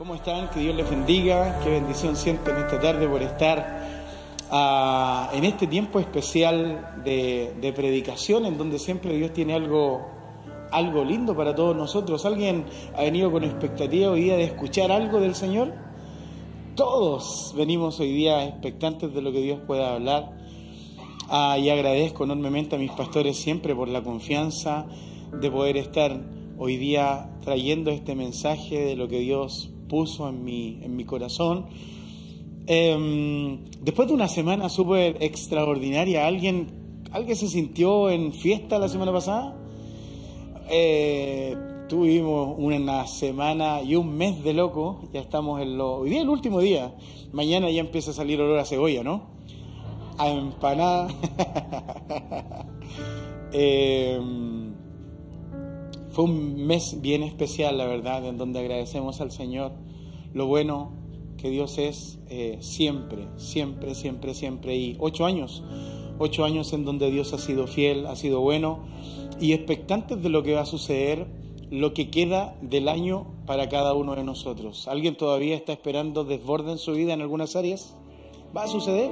¿Cómo están? Que Dios les bendiga. Qué bendición siento en esta tarde por estar ah, en este tiempo especial de, predicación, en donde siempre Dios tiene algo, algo lindo para todos nosotros. ¿Alguien ha venido con expectativa hoy día de escuchar algo del Señor? Todos venimos hoy día expectantes de lo que Dios pueda hablar. Ah, y agradezco enormemente a mis pastores siempre por la confianza de poder estar hoy día trayendo este mensaje de lo que Dios puso en mi, en mi corazón. Em, después de una semana súper extraordinaria, ¿alguien, ¿alguien se sintió en fiesta la semana pasada? Eh, tuvimos una semana y un mes de loco, ya estamos en lo... Hoy día es el último día, mañana ya empieza a salir olor a cebolla, ¿no? A empanada. Em, fue un mes bien especial, la verdad, en donde agradecemos al Señor lo bueno que Dios es eh, siempre, siempre, siempre, siempre. Y ocho años, ocho años en donde Dios ha sido fiel, ha sido bueno y expectantes de lo que va a suceder, lo que queda del año para cada uno de nosotros. ¿Alguien todavía está esperando desborde en su vida en algunas áreas? Va a suceder,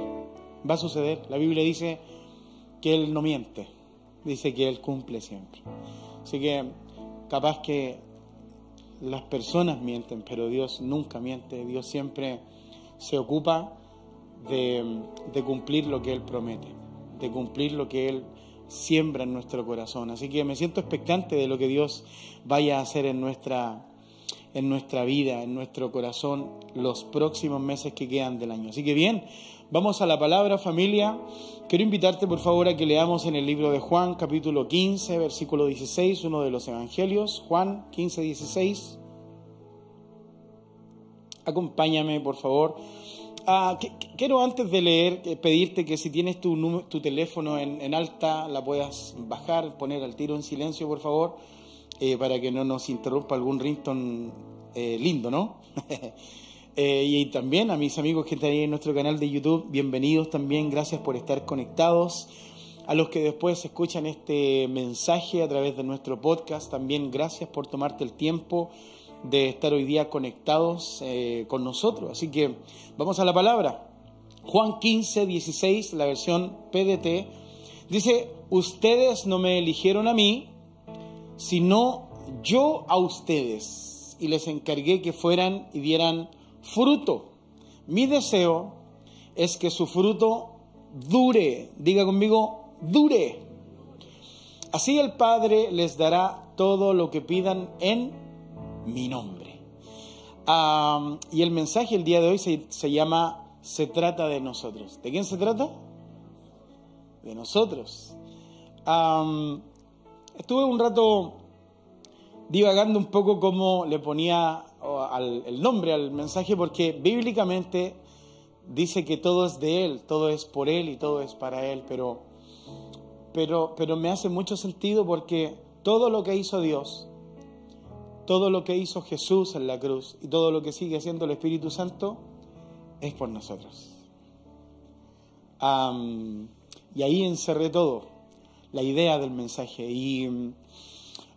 va a suceder. La Biblia dice que Él no miente, dice que Él cumple siempre. Así que capaz que las personas mienten, pero Dios nunca miente. Dios siempre se ocupa de, cumplir lo que Él promete, de cumplir lo que Él siembra en nuestro corazón. Así que me siento expectante de lo que Dios vaya a hacer en nuestra, en nuestra vida, en nuestro corazón, los próximos meses que quedan del año. Así que bien, vamos a la palabra familia. Quiero invitarte por favor a que leamos en el libro de Juan capítulo 15, versículo 16, uno de los evangelios, Juan 15, 16. Acompáñame por favor. Ah, quiero antes de leer eh, pedirte que si tienes tu, teléfono en, alta la puedas bajar, poner al tiro en silencio por favor, eh, para que no nos interrumpa algún rington eh, lindo, ¿no? Eh, y también a mis amigos que están ahí en nuestro canal de YouTube, bienvenidos también, gracias por estar conectados. A los que después escuchan este mensaje a través de nuestro podcast, también gracias por tomarte el tiempo de estar hoy día conectados eh, con nosotros. Así que vamos a la palabra. Juan 15, 16, la versión PDT, dice, ustedes no me eligieron a mí, sino yo a ustedes. Y les encargué que fueran y dieran fruto. Mi deseo es que su fruto dure. Diga conmigo, dure. Así el Padre les dará todo lo que pidan en mi nombre. y el mensaje el día de hoy se, llama Se trata de nosotros. ¿De quién se trata? De nosotros. estuve un rato divagando un poco cómo le ponía el nombre al mensaje porque bíblicamente dice que todo es de Él, todo es por Él y todo es para Él, pero, pero, pero me hace mucho sentido porque todo lo que hizo Dios, todo lo que hizo Jesús en la cruz y todo lo que sigue haciendo el Espíritu Santo es por nosotros. y ahí encerré todo, la idea del mensaje. Y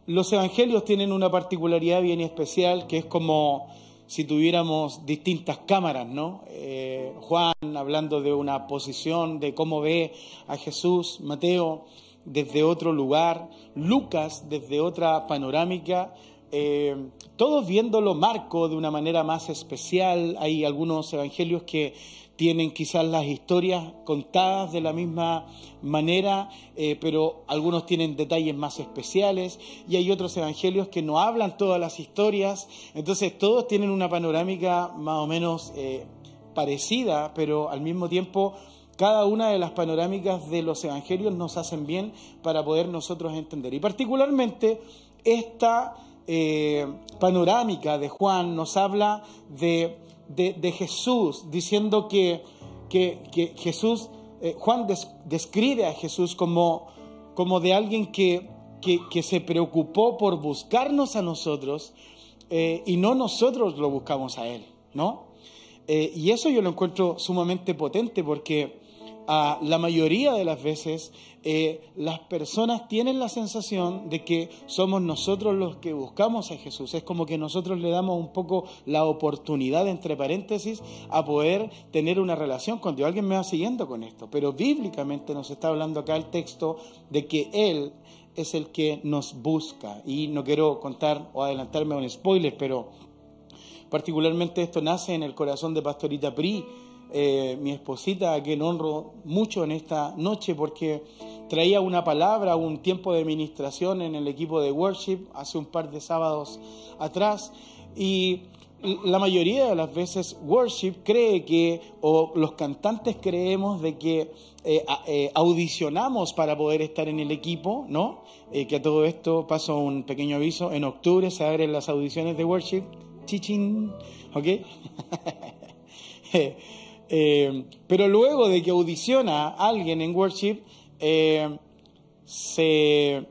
los evangelios tienen una particularidad bien especial que es como si tuviéramos distintas cámaras, ¿no? Eh, Juan hablando de una posición, de cómo ve a Jesús, Mateo desde otro lugar, Lucas desde otra panorámica, eh, todos viéndolo Marco de una manera más especial. Hay algunos evangelios que tienen quizás las historias contadas de la misma manera, eh, pero algunos tienen detalles más especiales y hay otros evangelios que no hablan todas las historias, entonces todos tienen una panorámica más o menos eh, parecida, pero al mismo tiempo cada una de las panorámicas de los evangelios nos hacen bien para poder nosotros entender. Y particularmente esta eh, panorámica de Juan nos habla de de, Jesús, diciendo que, que, Jesús, eh, Juan describe a Jesús como, como de alguien que, que, se preocupó por buscarnos a nosotros eh, y no nosotros lo buscamos a Él, ¿no? Eh, y eso yo lo encuentro sumamente potente porque la mayoría de las veces eh, las personas tienen la sensación de que somos nosotros los que buscamos a Jesús. Es como que nosotros le damos un poco la oportunidad, entre paréntesis, a poder tener una relación con Dios. Alguien me va siguiendo con esto, pero bíblicamente nos está hablando acá el texto de que Él es el que nos busca. Y no quiero contar o adelantarme a un spoiler, pero particularmente esto nace en el corazón de Pastorita Pri eh, mi esposita, a quien honro mucho en esta noche porque traía una palabra, un tiempo de ministración en el equipo de worship hace un par de sábados atrás y la mayoría de las veces worship cree que, o los cantantes creemos de que eh, eh, audicionamos para poder estar en el equipo, ¿no? que a todo esto paso un pequeño aviso, en octubre se abren las audiciones de worship, chichín, ¿ok? Eh, pero luego de que audiciona a alguien en worship, eh, se,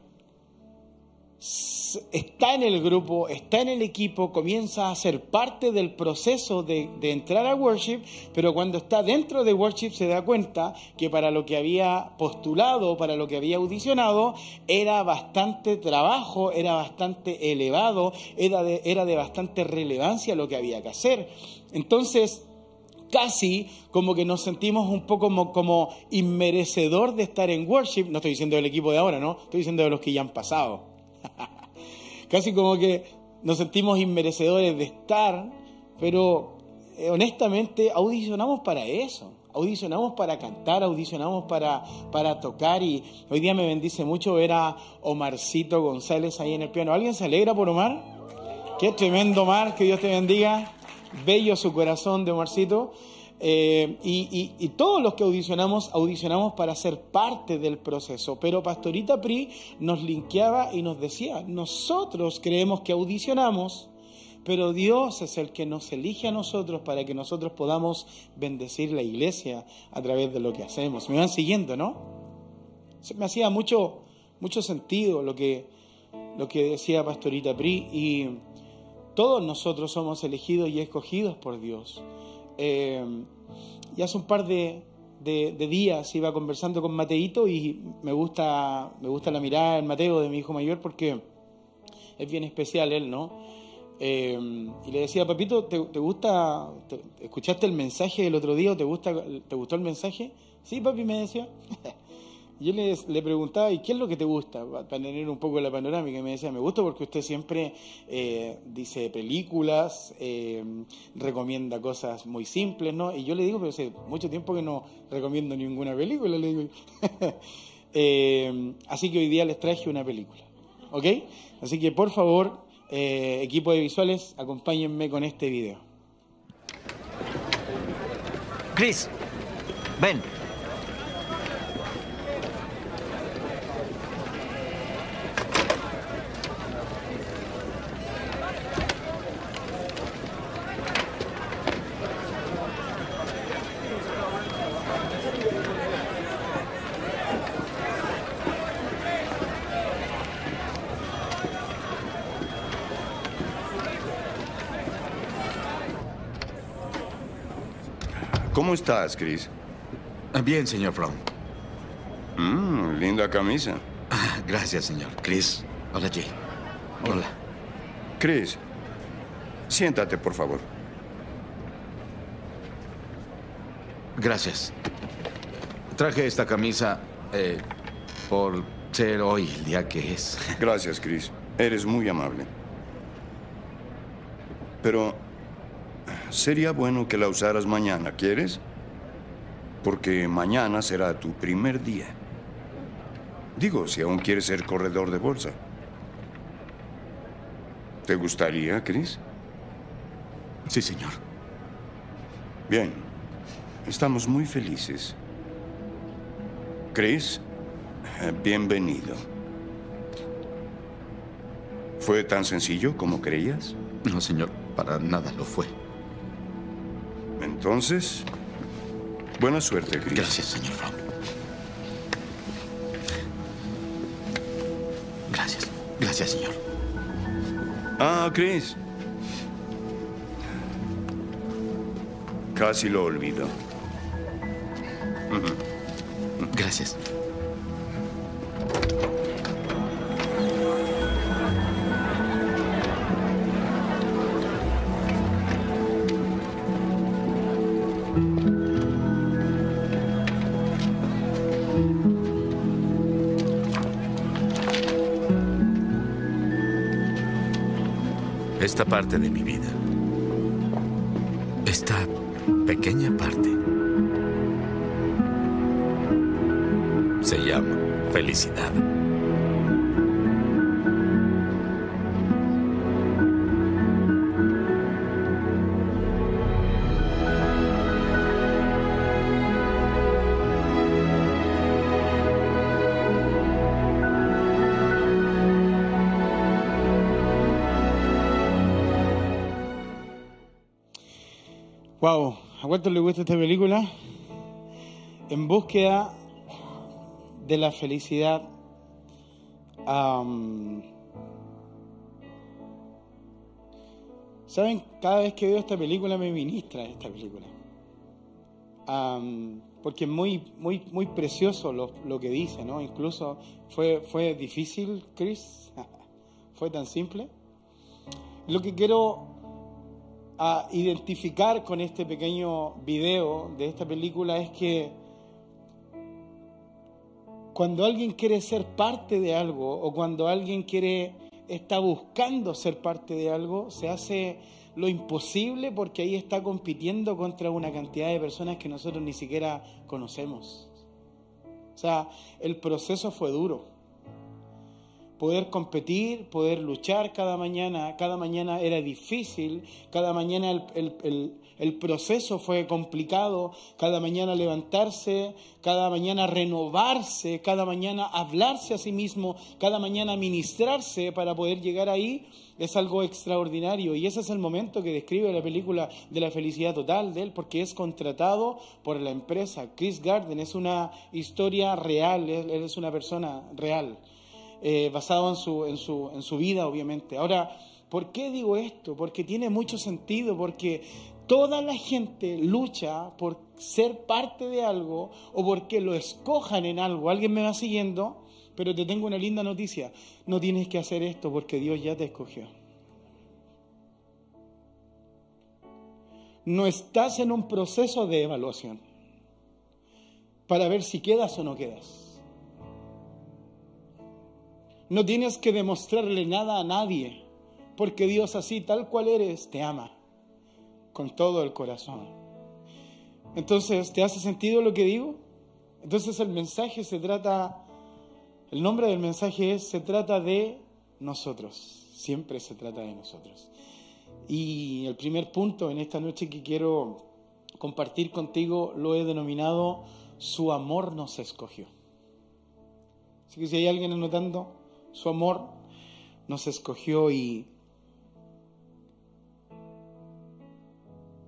está en el grupo, está en el equipo, comienza a ser parte del proceso de, entrar a worship, pero cuando está dentro de worship se da cuenta que para lo que había postulado, para lo que había audicionado, era bastante trabajo, era bastante elevado, era de bastante relevancia lo que había que hacer. Entonces, casi como que nos sentimos un poco como, como inmerecedor de estar en worship. No estoy diciendo del equipo de ahora, ¿no? Estoy diciendo de los que ya han pasado. casi como que nos sentimos inmerecedores de estar, pero eh, honestamente audicionamos para eso. Audicionamos para cantar, audicionamos para, para tocar y hoy día me bendice mucho ver a Omarcito González ahí en el piano. ¿Alguien se alegra por Omar? Qué tremendo Omar, que Dios te bendiga bello su corazón de Omarcito. Eh, y, todos los que audicionamos, audicionamos para ser parte del proceso. Pero Pastorita Pri nos linkeaba y nos decía, nosotros creemos que audicionamos, pero Dios es el que nos elige a nosotros para que nosotros podamos bendecir la iglesia a través de lo que hacemos. Me van siguiendo, ¿no? me hacía mucho, mucho sentido lo que, lo que decía Pastorita Pri y todos nosotros somos elegidos y escogidos por Dios. Eh, y hace un par de, días iba conversando con Mateito y me gusta, me gusta la mirada del Mateo de mi hijo mayor porque es bien especial él, ¿no? Eh, y le decía, papito, ¿te, gusta, escuchaste el mensaje del otro día te, gusta, te gustó el mensaje? Sí, papi, me decía. yo le, le, preguntaba, ¿y qué es lo que te gusta? Para tener un poco la panorámica. Y me decía, me gusta porque usted siempre eh, dice películas, eh, recomienda cosas muy simples, ¿no? Y yo le digo, pero hace mucho tiempo que no recomiendo ninguna película, le digo. Eh, así que hoy día les traje una película, ¿ok? Así que por favor, equipo de visuales, acompáñenme con este video. Chris, ven. ¿Cómo estás, Chris? Bien, señor Fromm. Mmm, linda camisa. Gracias, señor. Chris. Hola, Jay. Hola. Chris, siéntate, por favor. Gracias. Traje esta camisa eh, por ser hoy el día que es. Gracias, Chris. Eres muy amable. Pero Sería bueno que la usaras mañana, ¿quieres? Porque mañana será tu primer día. Digo, si aún quieres ser corredor de bolsa. ¿Te gustaría, Chris? Sí, señor. Bien. Estamos muy felices. Chris, bienvenido. ¿Fue tan sencillo como creías? No, señor. Para nada lo fue. Entonces, buena suerte, Chris. Gracias, señor Fromm. Gracias. Gracias, señor. Ah, Chris. Casi lo olvido. Gracias. Parte de mi vida. Esta pequeña parte. Se llama felicidad. Wow, ¿a cuánto le gusta esta película? En búsqueda de la felicidad. Saben, cada vez que veo esta película me ministra esta película. Porque es muy, muy, muy precioso lo, lo que dice, ¿no? Incluso fue, fue difícil, Chris. fue tan simple. Lo que quiero a identificar con este pequeño video de esta película es que cuando alguien quiere ser parte de algo o cuando alguien quiere está buscando ser parte de algo, se hace lo imposible porque ahí está compitiendo contra una cantidad de personas que nosotros ni siquiera conocemos. O sea, el proceso fue duro poder competir, poder luchar cada mañana. Cada mañana era difícil, cada mañana el, el- el- proceso fue complicado, cada mañana levantarse, cada mañana renovarse, cada mañana hablarse a sí mismo, cada mañana ministrarse para poder llegar ahí. Es algo extraordinario y ese es el momento que describe la película de la felicidad total de él, porque es contratado por la empresa. Chris Garden es una historia real, él es una persona real eh, basado en su, en, su, en su vida, obviamente. Ahora, ¿por qué digo esto? Porque tiene mucho sentido, porque toda la gente lucha por ser parte de algo o porque lo escojan en algo. ¿Alguien me va siguiendo? Pero te tengo una linda noticia. No tienes que hacer esto porque Dios ya te escogió. No estás en un proceso de evaluación para ver si quedas o no quedas. No tienes que demostrarle nada a nadie, porque Dios así, tal cual eres, te ama con todo el corazón. Entonces, ¿te hace sentido lo que digo? Entonces el mensaje se trata, el nombre del mensaje es, se trata de nosotros, siempre se trata de nosotros. Y el primer punto en esta noche que quiero compartir contigo lo he denominado, su amor nos escogió. Así que si hay alguien anotando, su amor nos escogió y...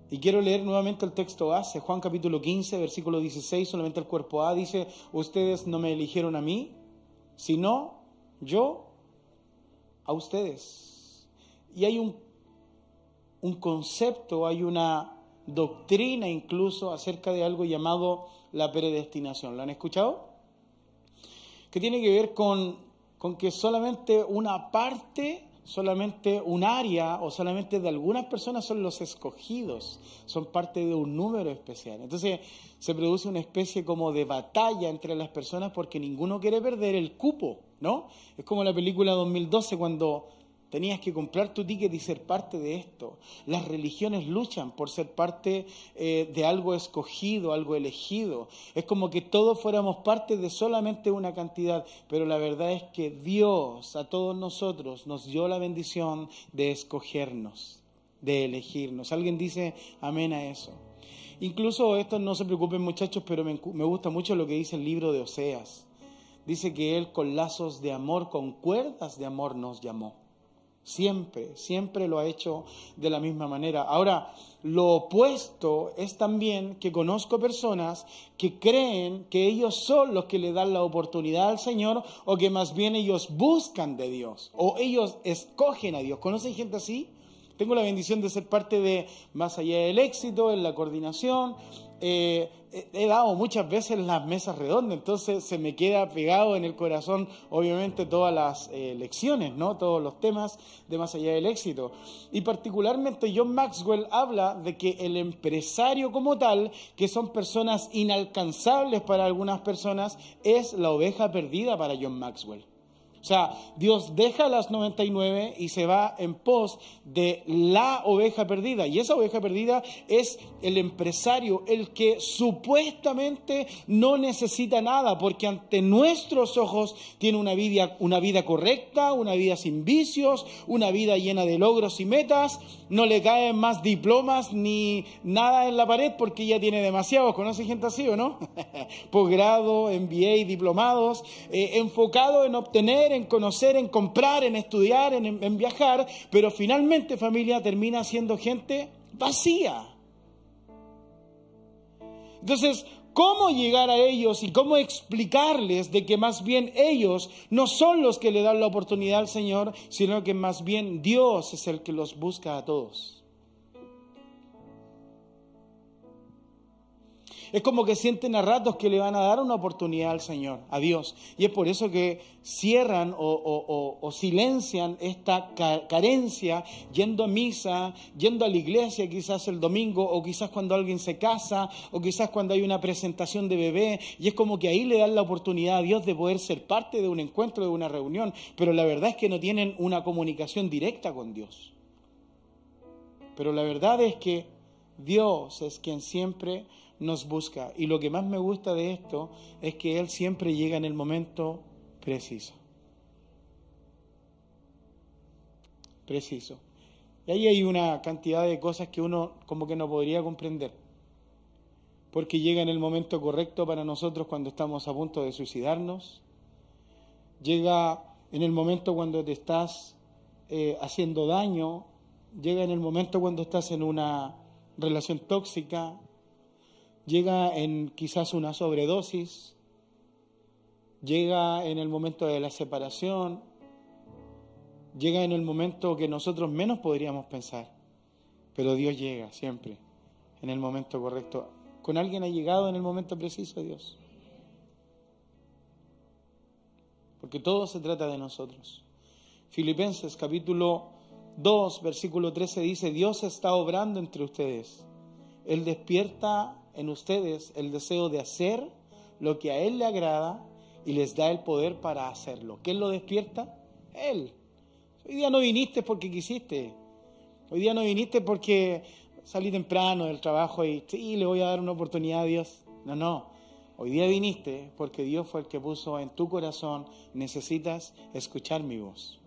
Y quiero leer nuevamente el texto base, Juan capítulo 15, versículo 16, solamente el cuerpo A dice, ustedes no me eligieron a mí, sino yo a ustedes. Y hay un, un concepto, hay una doctrina incluso acerca de algo llamado la predestinación. ¿Lo han escuchado? Que tiene que ver con, con que solamente una parte, solamente un área o solamente de algunas personas son los escogidos, son parte de un número especial. Entonces se produce una especie como de batalla entre las personas porque ninguno quiere perder el cupo, ¿no? Es como la película 2012 cuando Tenías que comprar tu ticket y ser parte de esto. Las religiones luchan por ser parte eh, de algo escogido, algo elegido. Es como que todos fuéramos parte de solamente una cantidad, pero la verdad es que Dios a todos nosotros nos dio la bendición de escogernos, de elegirnos. ¿Alguien dice amén a eso? Incluso esto no se preocupen muchachos, pero me, me gusta mucho lo que dice el libro de Oseas. Dice que Él con lazos de amor, con cuerdas de amor nos llamó. Siempre, siempre lo ha hecho de la misma manera. Ahora, lo opuesto es también que conozco personas que creen que ellos son los que le dan la oportunidad al Señor o que más bien ellos buscan de Dios o ellos escogen a Dios. ¿Conocen gente así? tengo la bendición de ser parte de Más allá del éxito, en la coordinación. Eh, he dado muchas veces las mesas redondas, entonces se me queda pegado en el corazón, obviamente, todas las eh, lecciones, ¿no? todos los temas de más allá del éxito. Y particularmente John Maxwell habla de que el empresario como tal, que son personas inalcanzables para algunas personas, es la oveja perdida para John Maxwell. O sea, Dios deja las 99 y se va en pos de la oveja perdida. Y esa oveja perdida es el empresario, el que supuestamente no necesita nada, porque ante nuestros ojos tiene una vida, una vida correcta, una vida sin vicios, una vida llena de logros y metas. No le caen más diplomas ni nada en la pared porque ya tiene demasiados. ¿Conoce gente así o no? Posgrado, MBA, diplomados, eh, enfocado en obtener en conocer, en comprar, en estudiar, en, viajar, pero finalmente familia termina siendo gente vacía. Entonces, ¿Cómo llegar a ellos y cómo explicarles de que más bien ellos no son los que le dan la oportunidad al Señor, sino que más bien Dios es el que los busca a todos? Es como que sienten a ratos que le van a dar una oportunidad al Señor, a Dios. Y es por eso que cierran o, silencian esta carencia yendo a misa, yendo a la iglesia quizás el domingo, o quizás cuando alguien se casa, o quizás cuando hay una presentación de bebé. Y es como que ahí le dan la oportunidad a Dios de poder ser parte de un encuentro, de una reunión. Pero la verdad es que no tienen una comunicación directa con Dios. Pero la verdad es que Dios es quien siempre nos busca. Y lo que más me gusta de esto es que Él siempre llega en el momento preciso. Preciso. Y ahí hay una cantidad de cosas que uno como que no podría comprender. Porque llega en el momento correcto para nosotros cuando estamos a punto de suicidarnos. Llega en el momento cuando te estás eh, haciendo daño. Llega en el momento cuando estás en una relación tóxica, llega en quizás una sobredosis, llega en el momento de la separación, llega en el momento que nosotros menos podríamos pensar, pero Dios llega siempre en el momento correcto. ¿Con alguien ha llegado en el momento preciso Dios? Porque todo se trata de nosotros. Filipenses capítulo 2, versículo 13 dice, Dios está obrando entre ustedes. Él despierta en ustedes el deseo de hacer lo que a Él le agrada y les da el poder para hacerlo. ¿Quién lo despierta? Él. Hoy día no viniste porque quisiste. Hoy día no viniste porque salí temprano del trabajo y sí, le voy a dar una oportunidad a Dios. No, no. Hoy día viniste porque Dios fue el que puso en tu corazón, necesitas escuchar mi voz.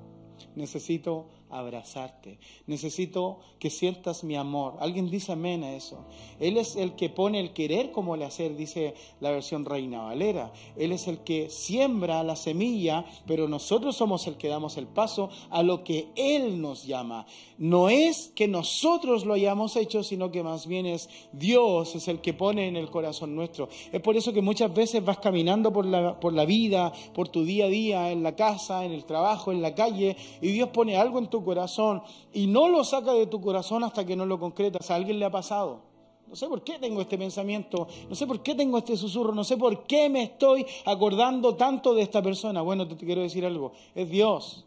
Necesito abrazarte. Necesito que sientas mi amor. Alguien dice amén a eso. Él es el que pone el querer como el hacer, dice la versión Reina Valera. Él es el que siembra la semilla, pero nosotros somos el que damos el paso a lo que Él nos llama. No es que nosotros lo hayamos hecho, sino que más bien es Dios es el que pone en el corazón nuestro. Es por eso que muchas veces vas caminando por la, por la vida, por tu día a día, en la casa, en el trabajo, en la calle, y Dios pone algo en tu corazón y no lo saca de tu corazón hasta que no lo concretas. ¿A alguien le ha pasado? No sé por qué tengo este pensamiento, no sé por qué tengo este susurro, no sé por qué me estoy acordando tanto de esta persona. Bueno, te quiero decir algo, es Dios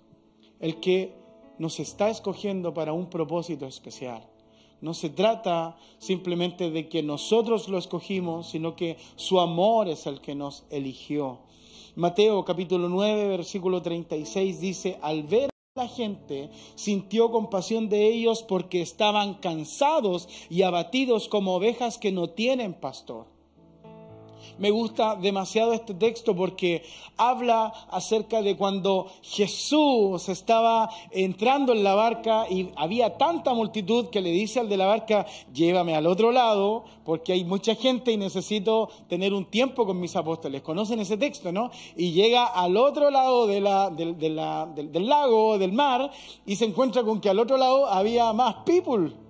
el que nos está escogiendo para un propósito especial. No se trata simplemente de que nosotros lo escogimos, sino que su amor es el que nos eligió. Mateo capítulo 9, versículo 36 dice, al ver la gente sintió compasión de ellos porque estaban cansados y abatidos como ovejas que no tienen pastor me gusta demasiado este texto porque habla acerca de cuando Jesús estaba entrando en la barca y había tanta multitud que le dice al de la barca, llévame al otro lado porque hay mucha gente y necesito tener un tiempo con mis apóstoles. ¿Conocen ese texto, no? Y llega al otro lado de la, del, del, del lago, del mar, y se encuentra con que al otro lado había más people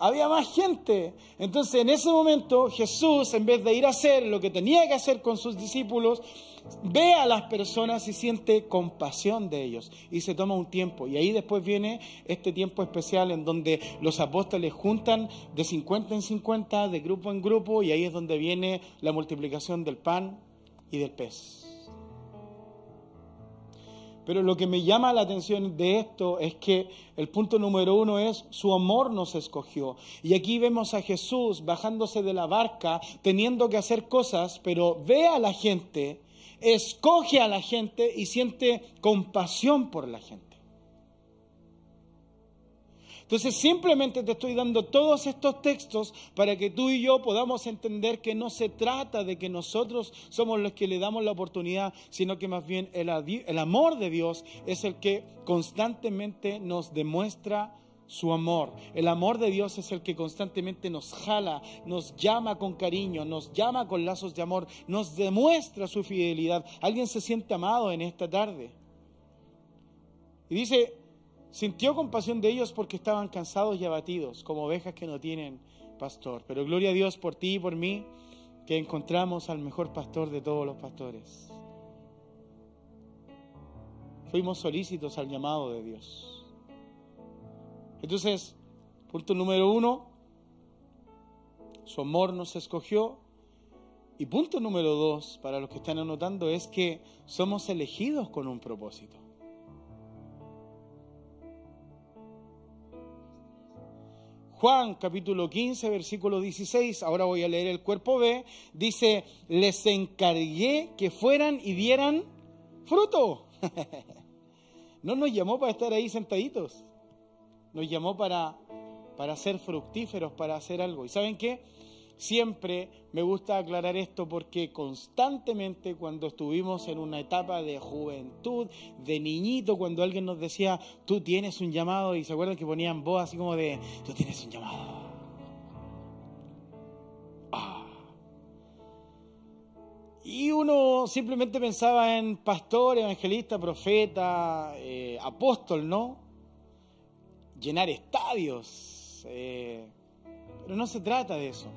había más gente. Entonces en ese momento Jesús, en vez de ir a hacer lo que tenía que hacer con sus discípulos, ve a las personas y siente compasión de ellos y se toma un tiempo. Y ahí después viene este tiempo especial en donde los apóstoles juntan de 50 en 50, de grupo en grupo, y ahí es donde viene la multiplicación del pan y del pez. Pero lo que me llama la atención de esto es que el punto número uno es su amor nos escogió. Y aquí vemos a Jesús bajándose de la barca, teniendo que hacer cosas, pero ve a la gente, escoge a la gente y siente compasión por la gente. Entonces simplemente te estoy dando todos estos textos para que tú y yo podamos entender que no se trata de que nosotros somos los que le damos la oportunidad, sino que más bien el, el amor de Dios es el que constantemente nos demuestra su amor. El amor de Dios es el que constantemente nos jala, nos llama con cariño, nos llama con lazos de amor, nos demuestra su fidelidad. Alguien se siente amado en esta tarde. Y dice, Sintió compasión de ellos porque estaban cansados y abatidos, como ovejas que no tienen pastor. Pero gloria a Dios por ti y por mí, que encontramos al mejor pastor de todos los pastores. Fuimos solícitos al llamado de Dios. Entonces, punto número uno, su amor nos escogió. Y punto número dos, para los que están anotando, es que somos elegidos con un propósito. Juan capítulo 15, versículo 16, ahora voy a leer el cuerpo B, dice, les encargué que fueran y dieran fruto. no nos llamó para estar ahí sentaditos, nos llamó para, para ser fructíferos, para hacer algo. ¿Y saben qué? Siempre me gusta aclarar esto porque constantemente cuando estuvimos en una etapa de juventud, de niñito, cuando alguien nos decía, tú tienes un llamado, y se acuerdan que ponían voz así como de, tú tienes un llamado. Ah. Y uno simplemente pensaba en pastor, evangelista, profeta, eh, apóstol, ¿no? Llenar estadios. Eh, pero no se trata de eso.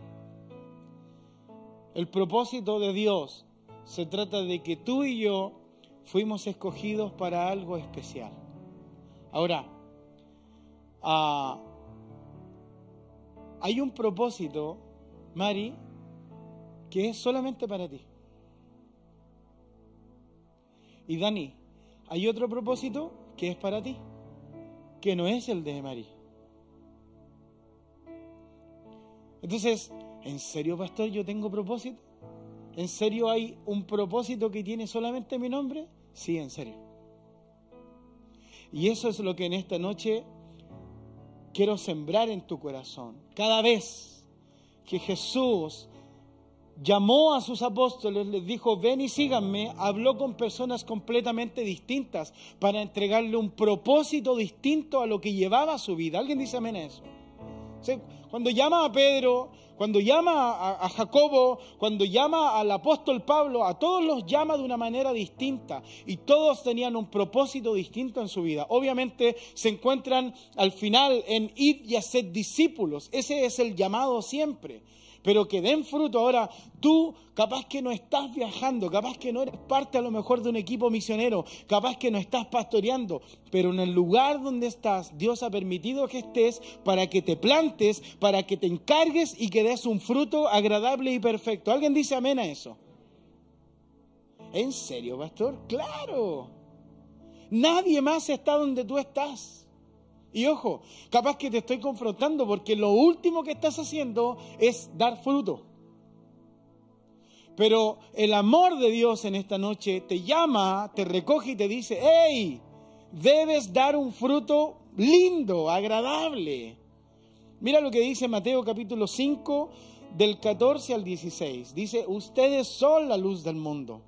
El propósito de Dios se trata de que tú y yo fuimos escogidos para algo especial. Ahora, ah, hay un propósito, Mari, que es solamente para ti. Y Dani, hay otro propósito que es para ti, que no es el de Mari. Entonces, ¿En serio, pastor, yo tengo propósito? ¿En serio hay un propósito que tiene solamente mi nombre? Sí, en serio. Y eso es lo que en esta noche quiero sembrar en tu corazón. Cada vez que Jesús llamó a sus apóstoles, les dijo, ven y síganme, habló con personas completamente distintas para entregarle un propósito distinto a lo que llevaba su vida. ¿Alguien dice amén a eso? Cuando llama a Pedro, cuando llama a, Jacobo, cuando llama al apóstol Pablo, a todos los llama de una manera distinta y todos tenían un propósito distinto en su vida. Obviamente se encuentran al final en ir y hacer discípulos. Ese es el llamado siempre pero que den fruto. Ahora, tú capaz que no estás viajando, capaz que no eres parte a lo mejor de un equipo misionero, capaz que no estás pastoreando, pero en el lugar donde estás, Dios ha permitido que estés para que te plantes, para que te encargues y que des un fruto agradable y perfecto. ¿Alguien dice amén a eso? ¿En serio, pastor? Claro. Nadie más está donde tú estás. Y ojo, capaz que te estoy confrontando porque lo último que estás haciendo es dar fruto. Pero el amor de Dios en esta noche te llama, te recoge y te dice, hey, debes dar un fruto lindo, agradable. Mira lo que dice Mateo capítulo 5 del 14 al 16. Dice, ustedes son la luz del mundo.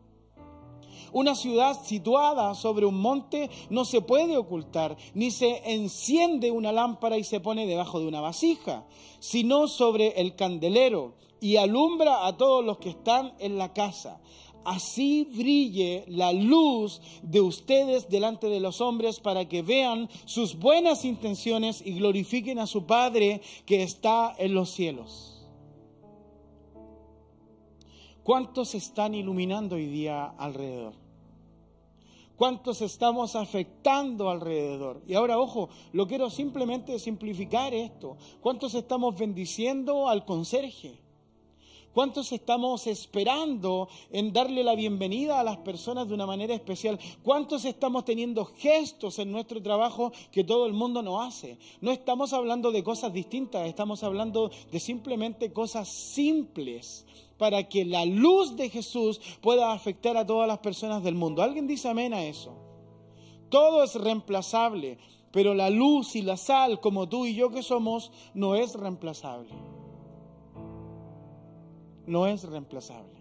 Una ciudad situada sobre un monte no se puede ocultar, ni se enciende una lámpara y se pone debajo de una vasija, sino sobre el candelero y alumbra a todos los que están en la casa. Así brille la luz de ustedes delante de los hombres para que vean sus buenas intenciones y glorifiquen a su Padre que está en los cielos. ¿Cuántos están iluminando hoy día alrededor? ¿Cuántos estamos afectando alrededor? Y ahora, ojo, lo quiero simplemente simplificar esto. ¿Cuántos estamos bendiciendo al conserje? ¿Cuántos estamos esperando en darle la bienvenida a las personas de una manera especial? ¿Cuántos estamos teniendo gestos en nuestro trabajo que todo el mundo no hace? No estamos hablando de cosas distintas, estamos hablando de simplemente cosas simples para que la luz de Jesús pueda afectar a todas las personas del mundo. ¿Alguien dice amén a eso? Todo es reemplazable, pero la luz y la sal, como tú y yo que somos, no es reemplazable no es reemplazable.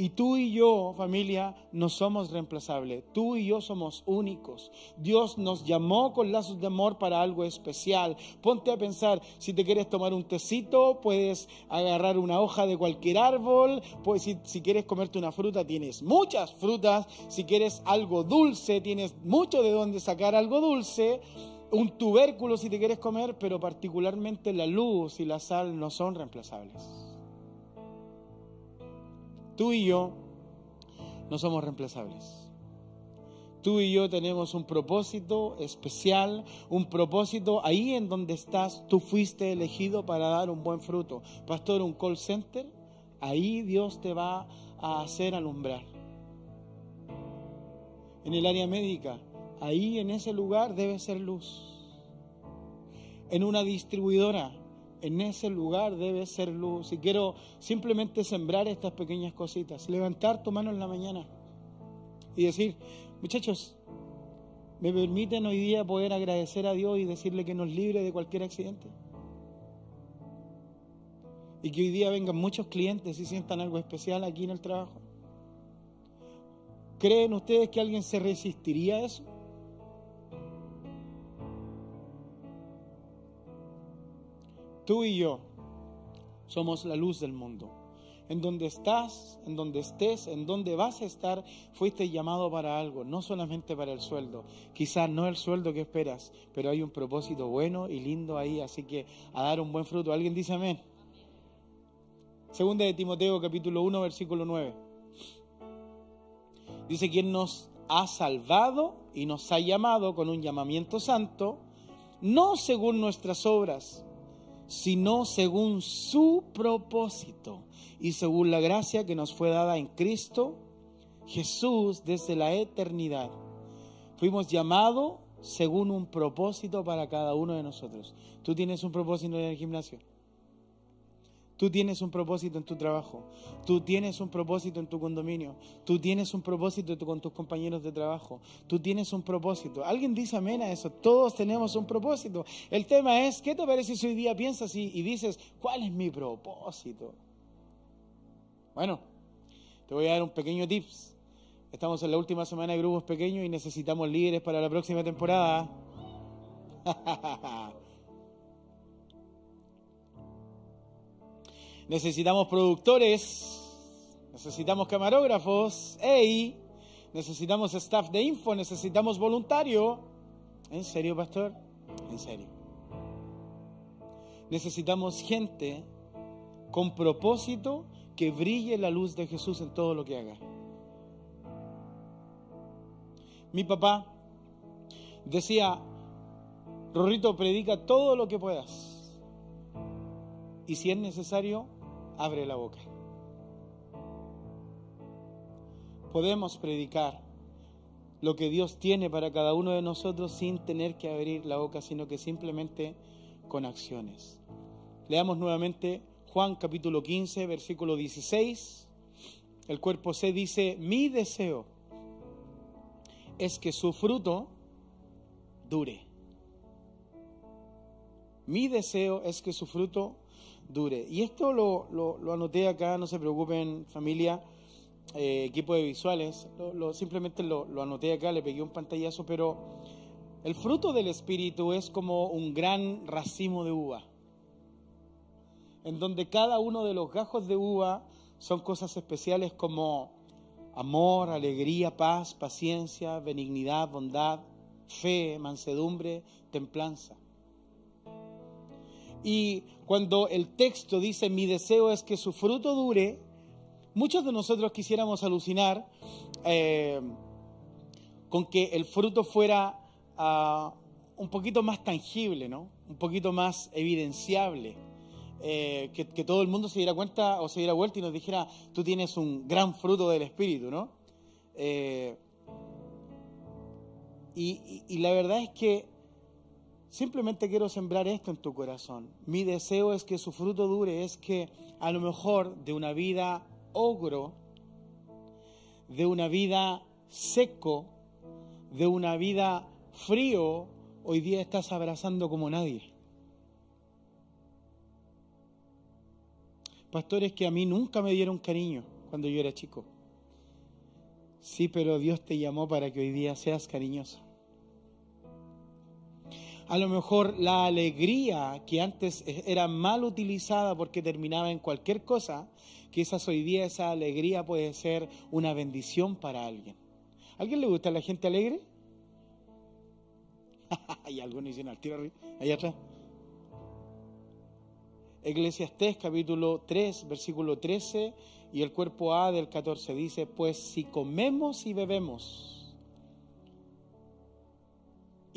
Y tú y yo, familia, no somos reemplazables. Tú y yo somos únicos. Dios nos llamó con lazos de amor para algo especial. Ponte a pensar, si te quieres tomar un tecito, puedes agarrar una hoja de cualquier árbol. Pues si, si quieres comerte una fruta, tienes muchas frutas. Si quieres algo dulce, tienes mucho de dónde sacar algo dulce. Un tubérculo si te quieres comer, pero particularmente la luz y la sal no son reemplazables. Tú y yo no somos reemplazables. Tú y yo tenemos un propósito especial, un propósito ahí en donde estás, tú fuiste elegido para dar un buen fruto. Pastor, un call center, ahí Dios te va a hacer alumbrar. En el área médica, ahí en ese lugar debe ser luz. En una distribuidora, en ese lugar debe ser luz. Y quiero simplemente sembrar estas pequeñas cositas. Levantar tu mano en la mañana y decir, muchachos, ¿me permiten hoy día poder agradecer a Dios y decirle que nos libre de cualquier accidente? Y que hoy día vengan muchos clientes y sientan algo especial aquí en el trabajo. ¿Creen ustedes que alguien se resistiría a eso? Tú y yo somos la luz del mundo. En donde estás, en donde estés, en donde vas a estar, fuiste llamado para algo, no solamente para el sueldo. Quizás no el sueldo que esperas, pero hay un propósito bueno y lindo ahí, así que a dar un buen fruto. ¿Alguien dice amén? Segunda de Timoteo capítulo 1 versículo 9. Dice quien nos ha salvado y nos ha llamado con un llamamiento santo, no según nuestras obras, sino según su propósito y según la gracia que nos fue dada en Cristo Jesús desde la eternidad. Fuimos llamados según un propósito para cada uno de nosotros. Tú tienes un propósito en el gimnasio. Tú tienes un propósito en tu trabajo, tú tienes un propósito en tu condominio, tú tienes un propósito con tus compañeros de trabajo, tú tienes un propósito. Alguien dice amén a eso, todos tenemos un propósito. El tema es, ¿qué te parece si hoy día piensas y, y dices, ¿cuál es mi propósito? Bueno, te voy a dar un pequeño tips. Estamos en la última semana de grupos pequeños y necesitamos líderes para la próxima temporada. necesitamos productores, necesitamos camarógrafos, hey, necesitamos staff de info, necesitamos voluntario. ¿En serio, pastor? En serio. Necesitamos gente con propósito que brille la luz de Jesús en todo lo que haga. Mi papá decía, Rorrito, predica todo lo que puedas. Y si es necesario, abre la boca. Podemos predicar lo que Dios tiene para cada uno de nosotros sin tener que abrir la boca, sino que simplemente con acciones. Leamos nuevamente Juan capítulo 15, versículo 16. El cuerpo C dice, mi deseo es que su fruto dure. Mi deseo es que su fruto dure. Y esto lo, anoté acá, no se preocupen familia, eh, equipo de visuales, lo, simplemente lo, lo anoté acá, le pegué un pantallazo, pero el fruto del Espíritu es como un gran racimo de uva, en donde cada uno de los gajos de uva son cosas especiales como amor, alegría, paz, paciencia, benignidad, bondad, fe, mansedumbre, templanza. Y cuando el texto dice mi deseo es que su fruto dure, muchos de nosotros quisiéramos alucinar eh, con que el fruto fuera ah, un poquito más tangible, ¿no? Un poquito más evidenciable. Eh, que, todo el mundo se diera cuenta o se diera vuelta y nos dijera, tú tienes un gran fruto del Espíritu, ¿no? Eh, y, la verdad es que simplemente quiero sembrar esto en tu corazón. Mi deseo es que su fruto dure, es que a lo mejor de una vida ogro, de una vida seco, de una vida frío, hoy día estás abrazando como nadie. Pastores que a mí nunca me dieron cariño cuando yo era chico. Sí, pero Dios te llamó para que hoy día seas cariñoso. A lo mejor la alegría que antes era mal utilizada porque terminaba en cualquier cosa, quizás hoy día esa alegría puede ser una bendición para alguien. ¿A alguien le gusta la gente alegre? Hay algunos dicen al tiro allá atrás. Eclesiastés capítulo 3, versículo 13 y el cuerpo A del 14 dice, pues si comemos y bebemos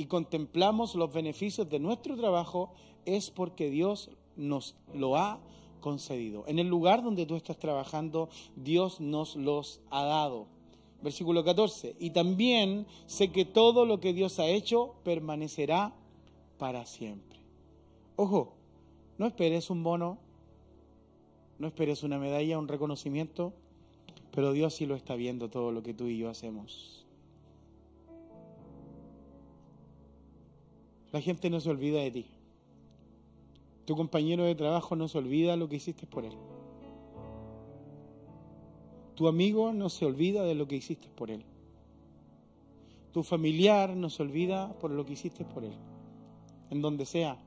y contemplamos los beneficios de nuestro trabajo, es porque Dios nos lo ha concedido. En el lugar donde tú estás trabajando, Dios nos los ha dado. Versículo 14. Y también sé que todo lo que Dios ha hecho permanecerá para siempre. Ojo, no esperes un bono, no esperes una medalla, un reconocimiento, pero Dios sí lo está viendo todo lo que tú y yo hacemos. La gente no se olvida de ti. Tu compañero de trabajo no se olvida lo que hiciste por él. Tu amigo no se olvida de lo que hiciste por él. Tu familiar no se olvida por lo que hiciste por él. En donde sea,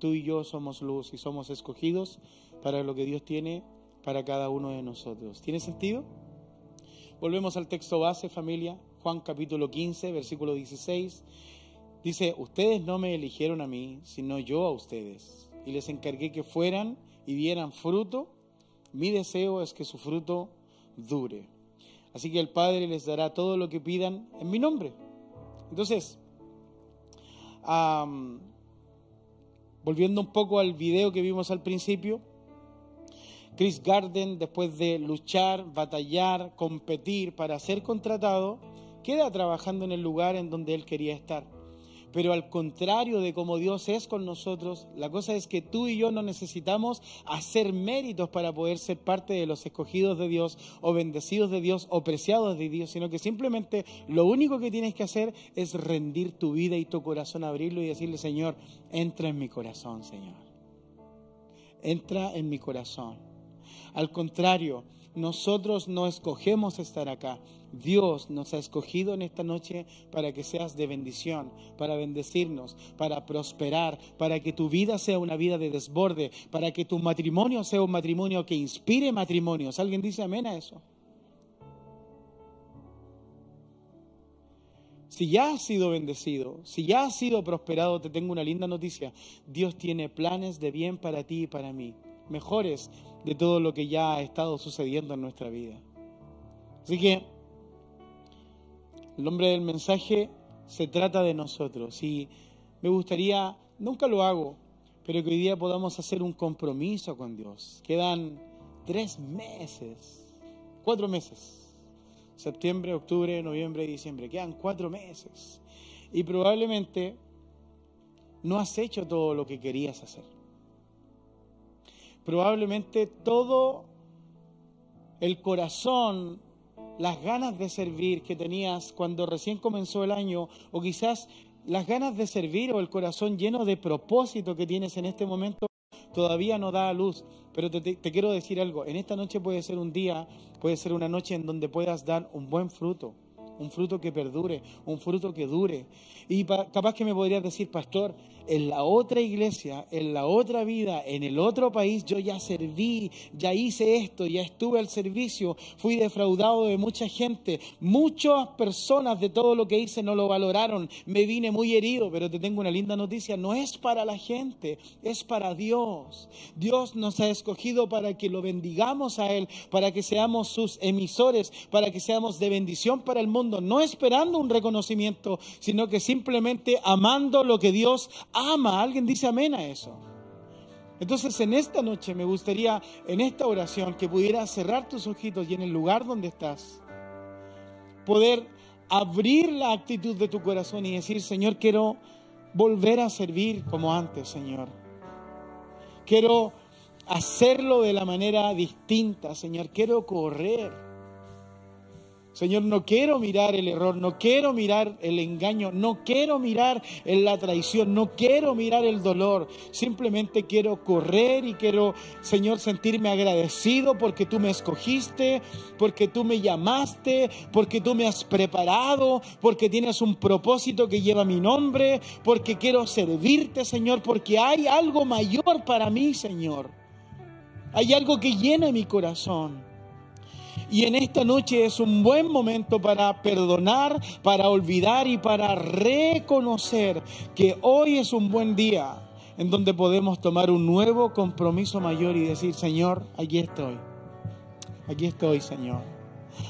tú y yo somos luz y somos escogidos para lo que Dios tiene para cada uno de nosotros. ¿Tiene sentido? Volvemos al texto base, familia. Juan capítulo 15, versículo 16. Dice, ustedes no me eligieron a mí, sino yo a ustedes. Y les encargué que fueran y dieran fruto. Mi deseo es que su fruto dure. Así que el Padre les dará todo lo que pidan en mi nombre. Entonces, volviendo un poco al video que vimos al principio, Chris Garden, después de luchar, batallar, competir para ser contratado, queda trabajando en el lugar en donde él quería estar. Pero al contrario de como Dios es con nosotros, la cosa es que tú y yo no necesitamos hacer méritos para poder ser parte de los escogidos de Dios o bendecidos de Dios o preciados de Dios, sino que simplemente lo único que tienes que hacer es rendir tu vida y tu corazón, abrirlo y decirle, Señor, entra en mi corazón, Señor. Entra en mi corazón. Al contrario, nosotros no escogemos estar acá. Dios nos ha escogido en esta noche para que seas de bendición, para bendecirnos, para prosperar, para que tu vida sea una vida de desborde, para que tu matrimonio sea un matrimonio que inspire matrimonios. ¿Alguien dice amén a eso? Si ya has sido bendecido, si ya has sido prosperado, te tengo una linda noticia. Dios tiene planes de bien para ti y para mí, mejores de todo lo que ya ha estado sucediendo en nuestra vida. Así que el nombre del mensaje se trata de nosotros y me gustaría, nunca lo hago, pero que hoy día podamos hacer un compromiso con Dios. Quedan tres meses, cuatro meses. Septiembre, octubre, noviembre diciembre. Quedan cuatro meses. Y probablemente no has hecho todo lo que querías hacer probablemente todo el corazón, las ganas de servir que tenías cuando recién comenzó el año, o quizás las ganas de servir o el corazón lleno de propósito que tienes en este momento, todavía no da a luz. Pero te, te, quiero decir algo, en esta noche puede ser un día, puede ser una noche en donde puedas dar un buen fruto, un fruto que perdure, un fruto que dure. Y capaz que me podrías decir, pastor, en la otra iglesia, en la otra vida, en el otro país, yo ya serví, ya hice esto, ya estuve al servicio, fui defraudado de mucha gente, muchas personas de todo lo que hice no lo valoraron, me vine muy herido, pero te tengo una linda noticia, no es para la gente, es para Dios. Dios nos ha escogido para que lo bendigamos a Él, para que seamos sus emisores, para que seamos de bendición para el mundo, no esperando un reconocimiento, sino que simplemente amando lo que Dios ama. ¿Alguien dice amén a eso? Entonces en esta noche me gustaría, en esta oración, que pudieras cerrar tus ojitos y en el lugar donde estás, poder abrir la actitud de tu corazón y decir, Señor, quiero volver a servir como antes, Señor. Quiero hacerlo de la manera distinta, Señor. Quiero correr Señor, no quiero mirar el error, no quiero mirar el engaño, no quiero mirar la traición, no quiero mirar el dolor. Simplemente quiero correr y quiero, Señor, sentirme agradecido porque tú me escogiste, porque tú me llamaste, porque tú me has preparado, porque tienes un propósito que lleva mi nombre, porque quiero servirte, Señor, porque hay algo mayor para mí, Señor. Hay algo que llena mi corazón. Y en esta noche es un buen momento para perdonar, para olvidar y para reconocer que hoy es un buen día en donde podemos tomar un nuevo compromiso mayor y decir, Señor, aquí estoy. Aquí estoy, Señor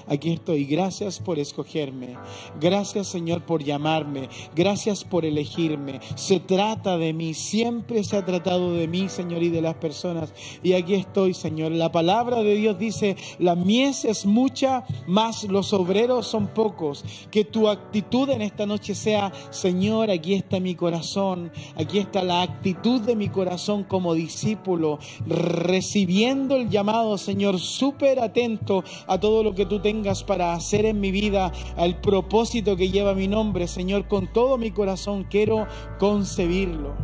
aquí estoy. Gracias por escogerme. Gracias Señor por llamarme. Gracias por elegirme. Se trata de mí. Siempre se ha tratado de mí, Señor, y de las personas. Y aquí estoy, Señor. La palabra de Dios dice, la mies es mucha, más los obreros son pocos. Que tu actitud en esta noche sea, Señor, aquí está mi corazón. Aquí está la actitud de mi corazón como discípulo, recibiendo el llamado, Señor, súper atento a todo lo que tú tengas para hacer en mi vida, al propósito que lleva mi nombre, Señor, con todo mi corazón quiero concebirlo.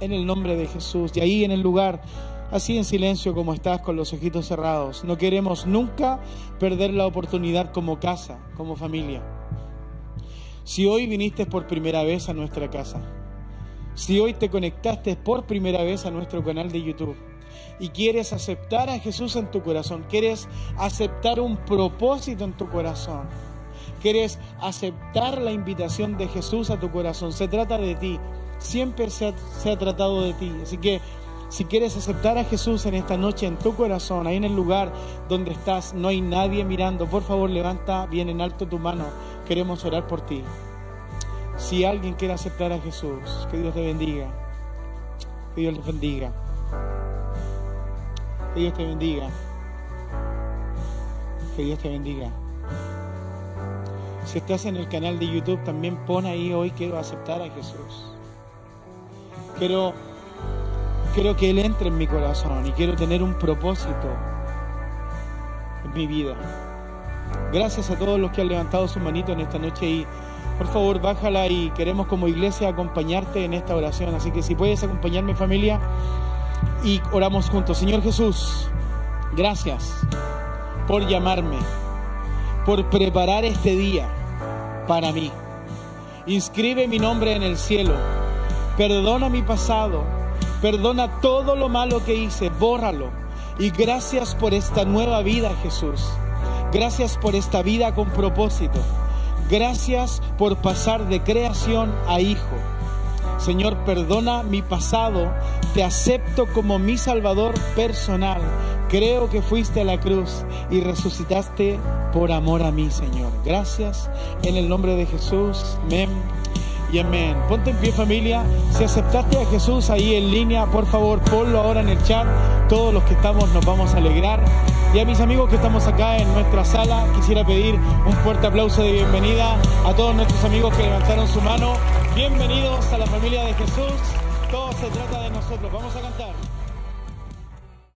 En el nombre de Jesús. Y ahí en el lugar, así en silencio como estás, con los ojitos cerrados. No queremos nunca perder la oportunidad como casa, como familia. Si hoy viniste por primera vez a nuestra casa, si hoy te conectaste por primera vez a nuestro canal de YouTube, y quieres aceptar a Jesús en tu corazón, quieres aceptar un propósito en tu corazón, quieres aceptar la invitación de Jesús a tu corazón, se trata de ti, siempre se ha, tratado de ti. Así que si quieres aceptar a Jesús en esta noche en tu corazón, ahí en el lugar donde estás, no hay nadie mirando, por favor levanta bien en alto tu mano, queremos orar por ti. Si alguien quiere aceptar a Jesús, que Dios te bendiga. Que Dios les bendiga. Que Dios te bendiga. Que Dios te bendiga. Si estás en el canal de YouTube, también pon ahí hoy quiero aceptar a Jesús. Quiero, quiero que Él entre en mi corazón y quiero tener un propósito en mi vida. Gracias a todos los que han levantado su manito en esta noche y por favor bájala y queremos como iglesia acompañarte en esta oración. Así que si puedes acompañarme familia, y oramos juntos. Señor Jesús, gracias por llamarme, por preparar este día para mí. Inscribe mi nombre en el cielo. Perdona mi pasado. Perdona todo lo malo que hice. Bórralo. Y gracias por esta nueva vida, Jesús. Gracias por esta vida con propósito. Gracias por pasar de creación a hijo. Señor, perdona mi pasado, te acepto como mi Salvador personal. Creo que fuiste a la cruz y resucitaste por amor a mí, Señor. Gracias en el nombre de Jesús. Amén y amén. Ponte en pie familia. Si aceptaste a Jesús ahí en línea, por favor, ponlo ahora en el chat. Todos los que estamos nos vamos a alegrar. Y a mis amigos que estamos acá en nuestra sala, quisiera pedir un fuerte aplauso de bienvenida a todos nuestros amigos que levantaron su mano. Bienvenidos a la familia de Jesús. Todo se trata de nosotros. Vamos a cantar.